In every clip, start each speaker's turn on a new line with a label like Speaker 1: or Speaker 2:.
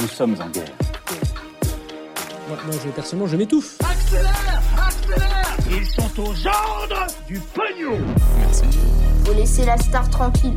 Speaker 1: Nous sommes en guerre.
Speaker 2: Moi, moi, je, personnellement, je m'étouffe.
Speaker 3: Accélère Accélère Ils sont aux ordres du pognon
Speaker 4: Faut laisser la star tranquille.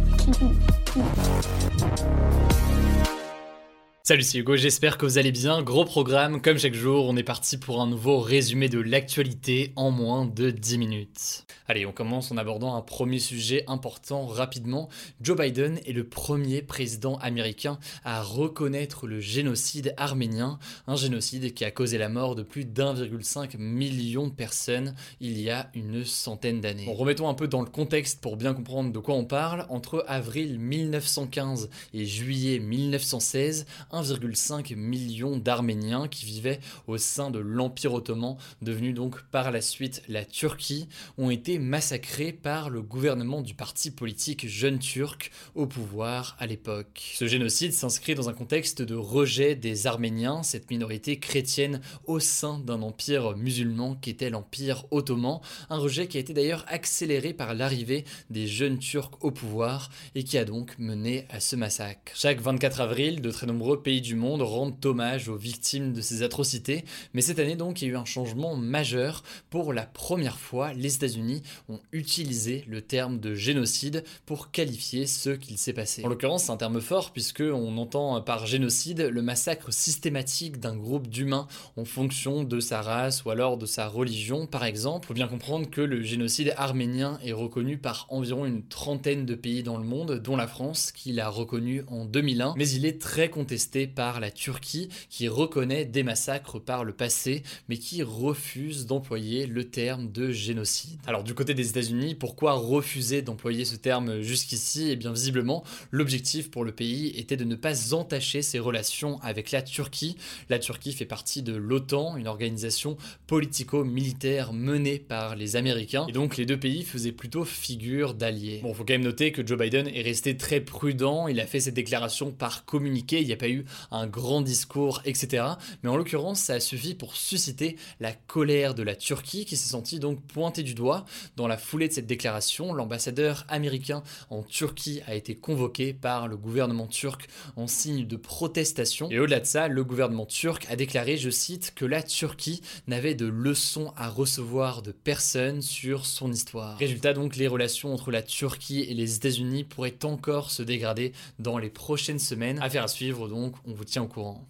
Speaker 5: Salut, c'est Hugo, j'espère que vous allez bien. Gros programme, comme chaque jour, on est parti pour un nouveau résumé de l'actualité en moins de 10 minutes. Allez, on commence en abordant un premier sujet important rapidement. Joe Biden est le premier président américain à reconnaître le génocide arménien, un génocide qui a causé la mort de plus d'1,5 million de personnes il y a une centaine d'années. Bon, remettons un peu dans le contexte pour bien comprendre de quoi on parle. Entre avril 1915 et juillet 1916, 1,5 million d'Arméniens qui vivaient au sein de l'Empire ottoman, devenu donc par la suite la Turquie, ont été massacrés par le gouvernement du parti politique Jeune Turc au pouvoir à l'époque. Ce génocide s'inscrit dans un contexte de rejet des Arméniens, cette minorité chrétienne au sein d'un empire musulman qui était l'Empire ottoman, un rejet qui a été d'ailleurs accéléré par l'arrivée des jeunes Turcs au pouvoir et qui a donc mené à ce massacre. Chaque 24 avril, de très nombreux pays du monde rendent hommage aux victimes de ces atrocités, mais cette année donc il y a eu un changement majeur. Pour la première fois, les États-Unis ont utilisé le terme de génocide pour qualifier ce qu'il s'est passé. En l'occurrence, c'est un terme fort puisque on entend par génocide le massacre systématique d'un groupe d'humains en fonction de sa race ou alors de sa religion par exemple. Faut bien comprendre que le génocide arménien est reconnu par environ une trentaine de pays dans le monde, dont la France qui l'a reconnu en 2001, mais il est très contesté par la Turquie qui reconnaît des massacres par le passé mais qui refuse d'employer le terme de génocide. Alors du côté des États-Unis, pourquoi refuser d'employer ce terme jusqu'ici? Eh bien visiblement, l'objectif pour le pays était de ne pas entacher ses relations avec la Turquie. La Turquie fait partie de l'OTAN, une organisation politico-militaire menée par les Américains, et donc les deux pays faisaient plutôt figure d'alliés. Bon, faut quand même noter que Joe Biden est resté très prudent, il a fait cette déclaration par communiqué, il n'y a pas eu un grand discours, etc. Mais en l'occurrence, ça a suffi pour susciter la colère de la Turquie qui s'est sentie donc pointée du doigt. Dans la foulée de cette déclaration, l'ambassadeur américain en Turquie a été convoqué par le gouvernement turc en signe de protestation. Et au-delà de ça, le gouvernement turc a déclaré, je cite, que la Turquie n'avait de leçons à recevoir de personne sur son histoire. Résultat donc, les relations entre la Turquie et les États-Unis pourraient encore se dégrader dans les prochaines semaines. Affaire à suivre donc, on vous tient au courant.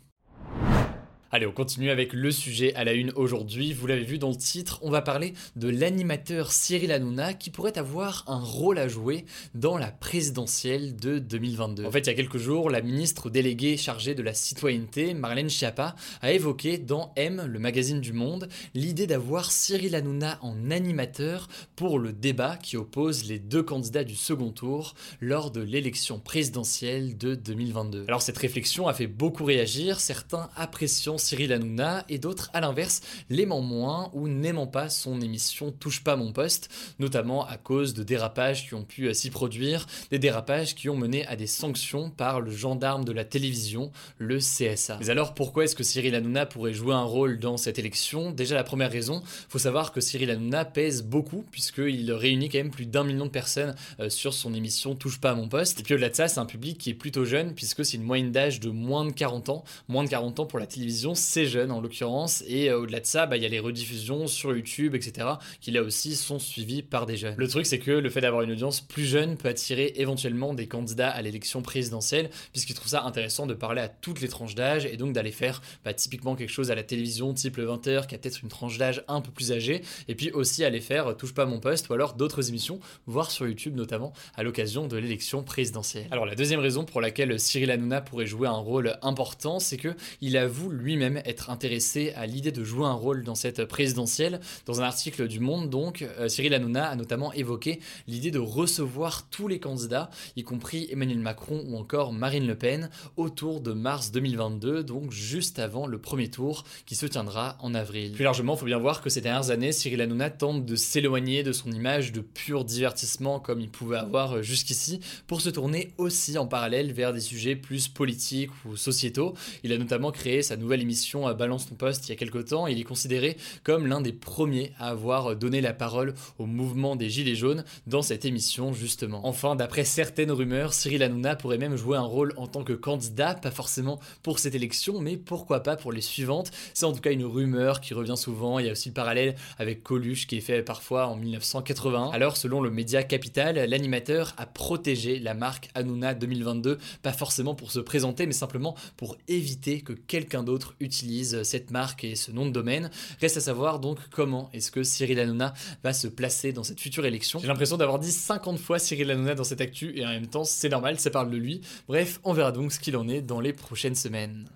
Speaker 5: Allez, on continue avec le sujet à la une aujourd'hui. Vous l'avez vu dans le titre, on va parler de l'animateur Cyril Hanouna qui pourrait avoir un rôle à jouer dans la présidentielle de 2022. En fait, il y a quelques jours, la ministre déléguée chargée de la citoyenneté, Marlène Schiappa, a évoqué dans M, le magazine du Monde, l'idée d'avoir Cyril Hanouna en animateur pour le débat qui oppose les deux candidats du second tour lors de l'élection présidentielle de 2022. Alors cette réflexion a fait beaucoup réagir, certains appréciant Cyril Hanouna et d'autres à l'inverse l'aimant moins ou n'aimant pas son émission Touche pas mon poste, notamment à cause de dérapages qui ont pu euh, s'y produire, des dérapages qui ont mené à des sanctions par le gendarme de la télévision, le CSA. Mais alors pourquoi est-ce que Cyril Hanouna pourrait jouer un rôle dans cette élection? Déjà la première raison, faut savoir que Cyril Hanouna pèse beaucoup puisqu'il réunit quand même plus d'un million de personnes euh, sur son émission Touche pas mon poste. Et puis au-delà de ça, c'est un public qui est plutôt jeune puisque c'est une moyenne d'âge de moins de 40 ans, moins de 40 ans pour la télévision c'est jeune en l'occurrence, et euh, au-delà de ça, bah, il y a les rediffusions sur YouTube, etc., qui là aussi sont suivies par des jeunes. Le truc, c'est que le fait d'avoir une audience plus jeune peut attirer éventuellement des candidats à l'élection présidentielle, puisqu'ils trouvent ça intéressant de parler à toutes les tranches d'âge, et donc d'aller faire bah, typiquement quelque chose à la télévision, type le 20h, qui a peut-être une tranche d'âge un peu plus âgée, et puis aussi aller faire euh, Touche pas mon poste, ou alors d'autres émissions, voire sur YouTube notamment, à l'occasion de l'élection présidentielle. Alors la deuxième raison pour laquelle Cyril Hanouna pourrait jouer un rôle important, c'est que il avoue lui lui-même être intéressé à l'idée de jouer un rôle dans cette présidentielle. Dans un article du Monde, donc, euh, Cyril Hanouna a notamment évoqué l'idée de recevoir tous les candidats, y compris Emmanuel Macron ou encore Marine Le Pen, autour de mars 2022, donc juste avant le premier tour qui se tiendra en avril. Plus largement, il faut bien voir que ces dernières années, Cyril Hanouna tente de s'éloigner de son image de pur divertissement comme il pouvait avoir jusqu'ici pour se tourner aussi en parallèle vers des sujets plus politiques ou sociétaux. Il a notamment créé sa nouvelle émission à Balance ton poste il y a quelques temps. Il est considéré comme l'un des premiers à avoir donné la parole au mouvement des Gilets jaunes dans cette émission justement. Enfin, d'après certaines rumeurs, Cyril Hanouna pourrait même jouer un rôle en tant que candidat, pas forcément pour cette élection, mais pourquoi pas pour les suivantes. C'est en tout cas une rumeur qui revient souvent. Il y a aussi le parallèle avec Coluche qui est fait parfois en 1981. Alors, selon le média Capital, l'animateur a protégé la marque Hanouna 2022, pas forcément pour se présenter, mais simplement pour éviter que quelqu'un d'autre utilise cette marque et ce nom de domaine. Reste à savoir donc comment est-ce que Cyril Hanouna va se placer dans cette future élection. J'ai l'impression d'avoir dit 50 fois Cyril Hanouna dans cette actu et en même temps c'est normal, ça parle de lui. Bref, on verra donc ce qu'il en est dans les prochaines semaines.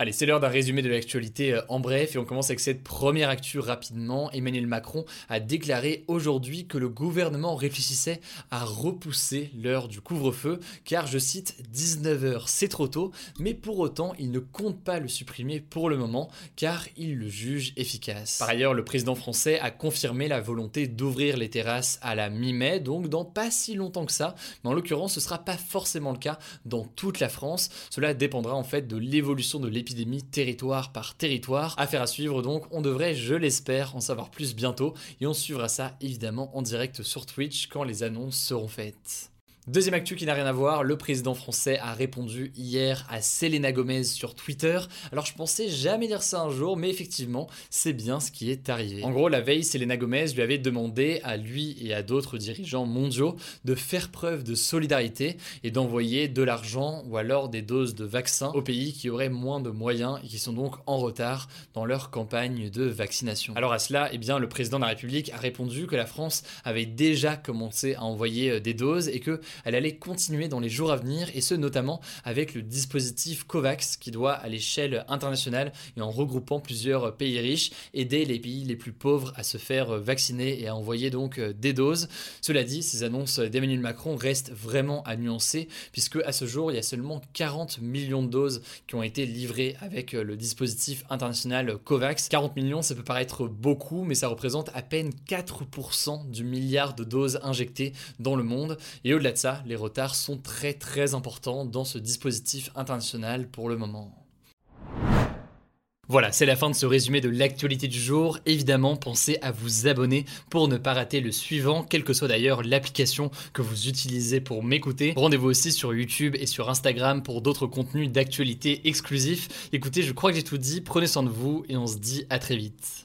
Speaker 5: Allez, c'est l'heure d'un résumé de l'actualité euh, en bref et on commence avec cette première actu rapidement. Emmanuel Macron a déclaré aujourd'hui que le gouvernement réfléchissait à repousser l'heure du couvre-feu car, je cite, 19h c'est trop tôt, mais pour autant il ne compte pas le supprimer pour le moment car il le juge efficace. Par ailleurs, le président français a confirmé la volonté d'ouvrir les terrasses à la mi-mai, donc dans pas si longtemps que ça, mais en l'occurrence ce sera pas forcément le cas dans toute la France. Cela dépendra en fait de l'évolution de l'épidémie territoire par territoire. Affaire à suivre donc, on devrait, je l'espère, en savoir plus bientôt et on suivra ça évidemment en direct sur Twitch quand les annonces seront faites. Deuxième actu qui n'a rien à voir, le président français a répondu hier à Selena Gomez sur Twitter. Alors je pensais jamais dire ça un jour, mais effectivement, c'est bien ce qui est arrivé. En gros, la veille, Selena Gomez lui avait demandé à lui et à d'autres dirigeants mondiaux de faire preuve de solidarité et d'envoyer de l'argent ou alors des doses de vaccins aux pays qui auraient moins de moyens et qui sont donc en retard dans leur campagne de vaccination. Alors à cela, eh bien, le président de la République a répondu que la France avait déjà commencé à envoyer euh, des doses et que elle allait continuer dans les jours à venir, et ce notamment avec le dispositif COVAX qui doit à l'échelle internationale et en regroupant plusieurs pays riches aider les pays les plus pauvres à se faire vacciner et à envoyer donc euh, des doses. Cela dit, ces annonces d'Emmanuel Macron restent vraiment à nuancer puisque à ce jour il y a seulement 40 millions de doses qui ont été livrées avec euh, le dispositif international COVAX. 40 millions, ça peut paraître beaucoup, mais ça représente à peine 4% du milliard de doses injectées dans le monde. Et au-delà de ça, les retards sont très très importants dans ce dispositif international pour le moment. Voilà, c'est la fin de ce résumé de l'actualité du jour. Évidemment, pensez à vous abonner pour ne pas rater le suivant, quelle que soit d'ailleurs l'application que vous utilisez pour m'écouter. Rendez-vous aussi sur YouTube et sur Instagram pour d'autres contenus d'actualité exclusifs. Écoutez, je crois que j'ai tout dit, prenez soin de vous et on se dit à très vite.